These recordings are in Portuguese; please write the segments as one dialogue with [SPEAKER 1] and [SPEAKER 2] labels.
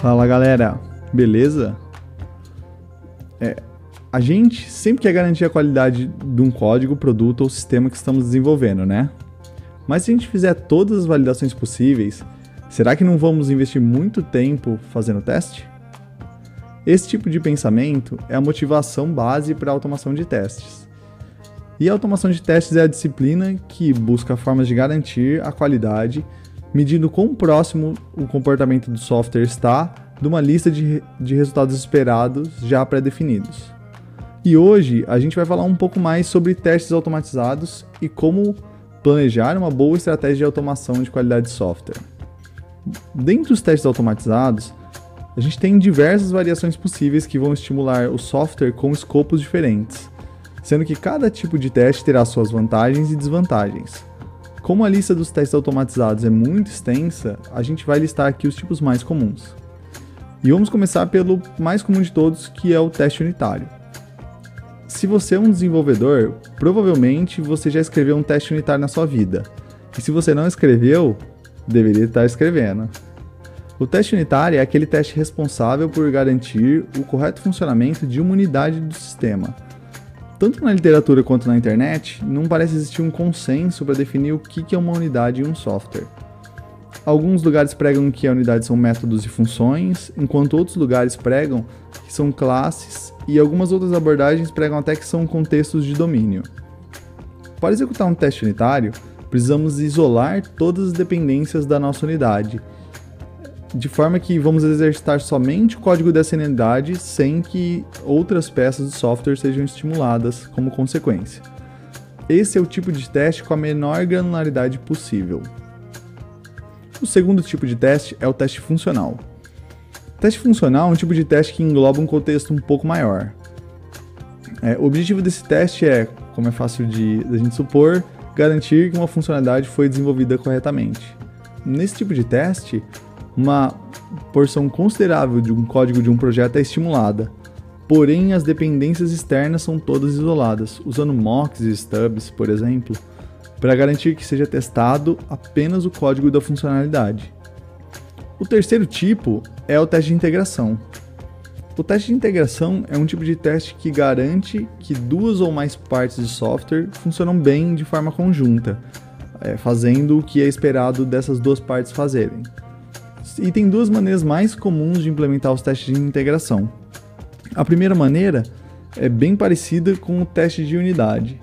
[SPEAKER 1] Fala galera, beleza? É, a gente sempre quer garantir a qualidade de um código, produto ou sistema que estamos desenvolvendo, né? Mas se a gente fizer todas as validações possíveis, será que não vamos investir muito tempo fazendo teste? Esse tipo de pensamento é a motivação base para a automação de testes. E a automação de testes é a disciplina que busca formas de garantir a qualidade medindo quão próximo o comportamento do software está de uma lista de, de resultados esperados já pré-definidos. E hoje a gente vai falar um pouco mais sobre testes automatizados e como planejar uma boa estratégia de automação de qualidade de software. Dentre os testes automatizados, a gente tem diversas variações possíveis que vão estimular o software com escopos diferentes, sendo que cada tipo de teste terá suas vantagens e desvantagens. Como a lista dos testes automatizados é muito extensa, a gente vai listar aqui os tipos mais comuns. E vamos começar pelo mais comum de todos, que é o teste unitário. Se você é um desenvolvedor, provavelmente você já escreveu um teste unitário na sua vida. E se você não escreveu, deveria estar escrevendo. O teste unitário é aquele teste responsável por garantir o correto funcionamento de uma unidade do sistema tanto na literatura quanto na internet, não parece existir um consenso para definir o que é uma unidade em um software. Alguns lugares pregam que a unidade são métodos e funções, enquanto outros lugares pregam que são classes, e algumas outras abordagens pregam até que são contextos de domínio. Para executar um teste unitário, precisamos isolar todas as dependências da nossa unidade de forma que vamos exercitar somente o código dessa unidade sem que outras peças do software sejam estimuladas como consequência. Esse é o tipo de teste com a menor granularidade possível. O segundo tipo de teste é o teste funcional. Teste funcional é um tipo de teste que engloba um contexto um pouco maior. É, o objetivo desse teste é, como é fácil de, de a gente supor, garantir que uma funcionalidade foi desenvolvida corretamente. Nesse tipo de teste, uma porção considerável de um código de um projeto é estimulada, porém as dependências externas são todas isoladas, usando mocks e stubs, por exemplo, para garantir que seja testado apenas o código da funcionalidade. O terceiro tipo é o teste de integração. O teste de integração é um tipo de teste que garante que duas ou mais partes de software funcionam bem de forma conjunta, é, fazendo o que é esperado dessas duas partes fazerem. E tem duas maneiras mais comuns de implementar os testes de integração. A primeira maneira é bem parecida com o teste de unidade,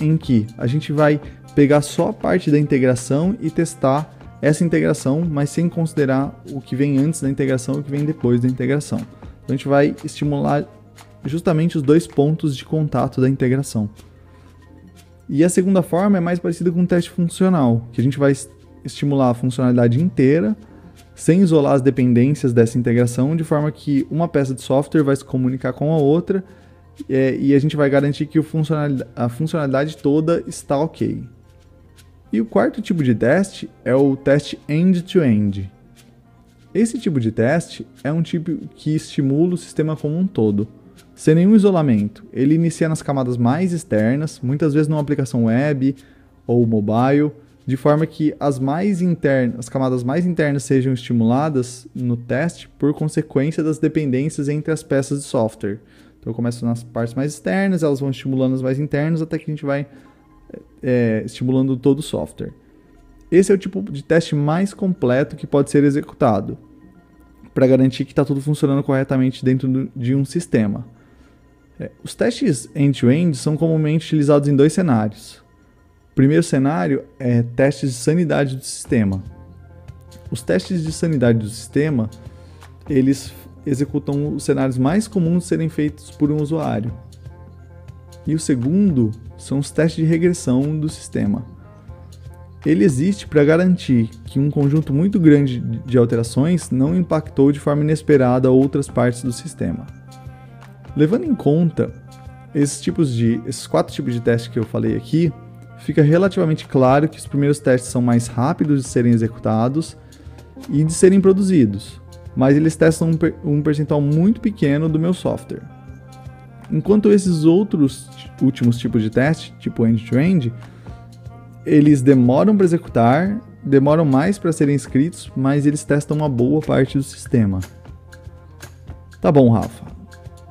[SPEAKER 1] em que a gente vai pegar só a parte da integração e testar essa integração, mas sem considerar o que vem antes da integração e o que vem depois da integração. Então a gente vai estimular justamente os dois pontos de contato da integração. E a segunda forma é mais parecida com o teste funcional, que a gente vai estimular a funcionalidade inteira sem isolar as dependências dessa integração, de forma que uma peça de software vai se comunicar com a outra é, e a gente vai garantir que funcionalidade, a funcionalidade toda está ok. E o quarto tipo de teste é o teste end-to-end. -end. Esse tipo de teste é um tipo que estimula o sistema como um todo, sem nenhum isolamento. Ele inicia nas camadas mais externas, muitas vezes numa aplicação web ou mobile, de forma que as mais internas, as camadas mais internas sejam estimuladas no teste por consequência das dependências entre as peças de software. Então eu começo nas partes mais externas, elas vão estimulando as mais internas até que a gente vai é, estimulando todo o software. Esse é o tipo de teste mais completo que pode ser executado para garantir que está tudo funcionando corretamente dentro de um sistema. É, os testes end-to-end -end são comumente utilizados em dois cenários. Primeiro cenário é testes de sanidade do sistema. Os testes de sanidade do sistema, eles executam os cenários mais comuns de serem feitos por um usuário. E o segundo são os testes de regressão do sistema. Ele existe para garantir que um conjunto muito grande de alterações não impactou de forma inesperada outras partes do sistema. Levando em conta esses tipos de esses quatro tipos de testes que eu falei aqui, fica relativamente claro que os primeiros testes são mais rápidos de serem executados e de serem produzidos, mas eles testam um, per um percentual muito pequeno do meu software. Enquanto esses outros últimos tipos de teste, tipo end-to-end, -end, eles demoram para executar, demoram mais para serem escritos, mas eles testam uma boa parte do sistema. Tá bom, Rafa.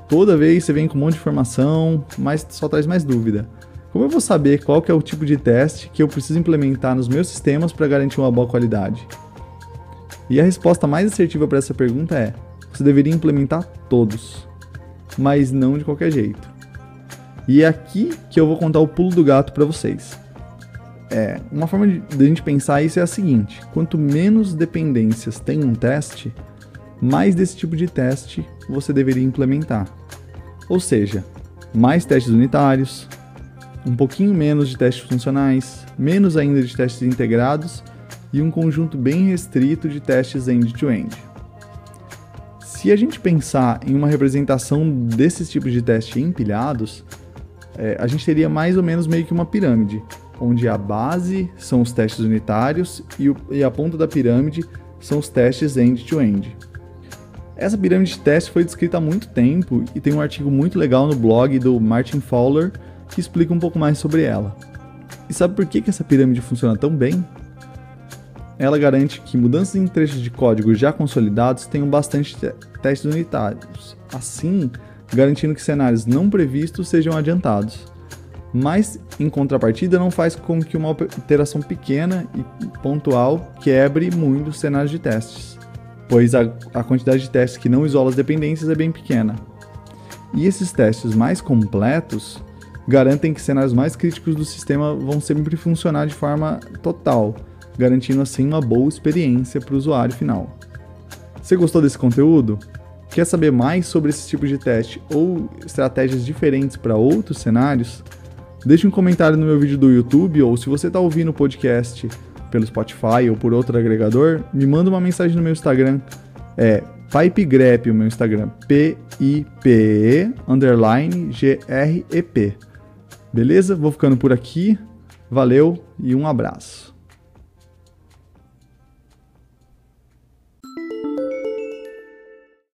[SPEAKER 1] Toda vez você vem com um monte de informação, mas só traz mais dúvida. Como eu vou saber qual que é o tipo de teste que eu preciso implementar nos meus sistemas para garantir uma boa qualidade? E a resposta mais assertiva para essa pergunta é: você deveria implementar todos, mas não de qualquer jeito. E é aqui que eu vou contar o pulo do gato para vocês. É, uma forma de, de a gente pensar isso é a seguinte: quanto menos dependências tem um teste, mais desse tipo de teste você deveria implementar. Ou seja, mais testes unitários, um pouquinho menos de testes funcionais, menos ainda de testes integrados e um conjunto bem restrito de testes end-to-end. -end. Se a gente pensar em uma representação desses tipos de testes empilhados, é, a gente teria mais ou menos meio que uma pirâmide, onde a base são os testes unitários e, o, e a ponta da pirâmide são os testes end-to-end. -end. Essa pirâmide de teste foi descrita há muito tempo e tem um artigo muito legal no blog do Martin Fowler que explica um pouco mais sobre ela. E sabe por que, essa pirâmide funciona tão bem? Ela garante que mudanças em trechos de código já consolidados tenham bastante testes unitários, assim garantindo que cenários não previstos sejam adiantados. Mas, em contrapartida, não faz com que uma alteração pequena e pontual quebre muito os cenários de testes, pois a, a quantidade de testes que não isola as dependências é bem pequena. E esses testes mais completos garantem que cenários mais críticos do sistema vão sempre funcionar de forma total, garantindo assim uma boa experiência para o usuário final. Você gostou desse conteúdo? Quer saber mais sobre esse tipo de teste ou estratégias diferentes para outros cenários? Deixe um comentário no meu vídeo do YouTube ou se você está ouvindo o podcast pelo Spotify ou por outro agregador, me manda uma mensagem no meu Instagram. É PipeGrep, o meu Instagram, P-I-P-E, underline G-R-E-P. Beleza? Vou ficando por aqui. Valeu e um abraço.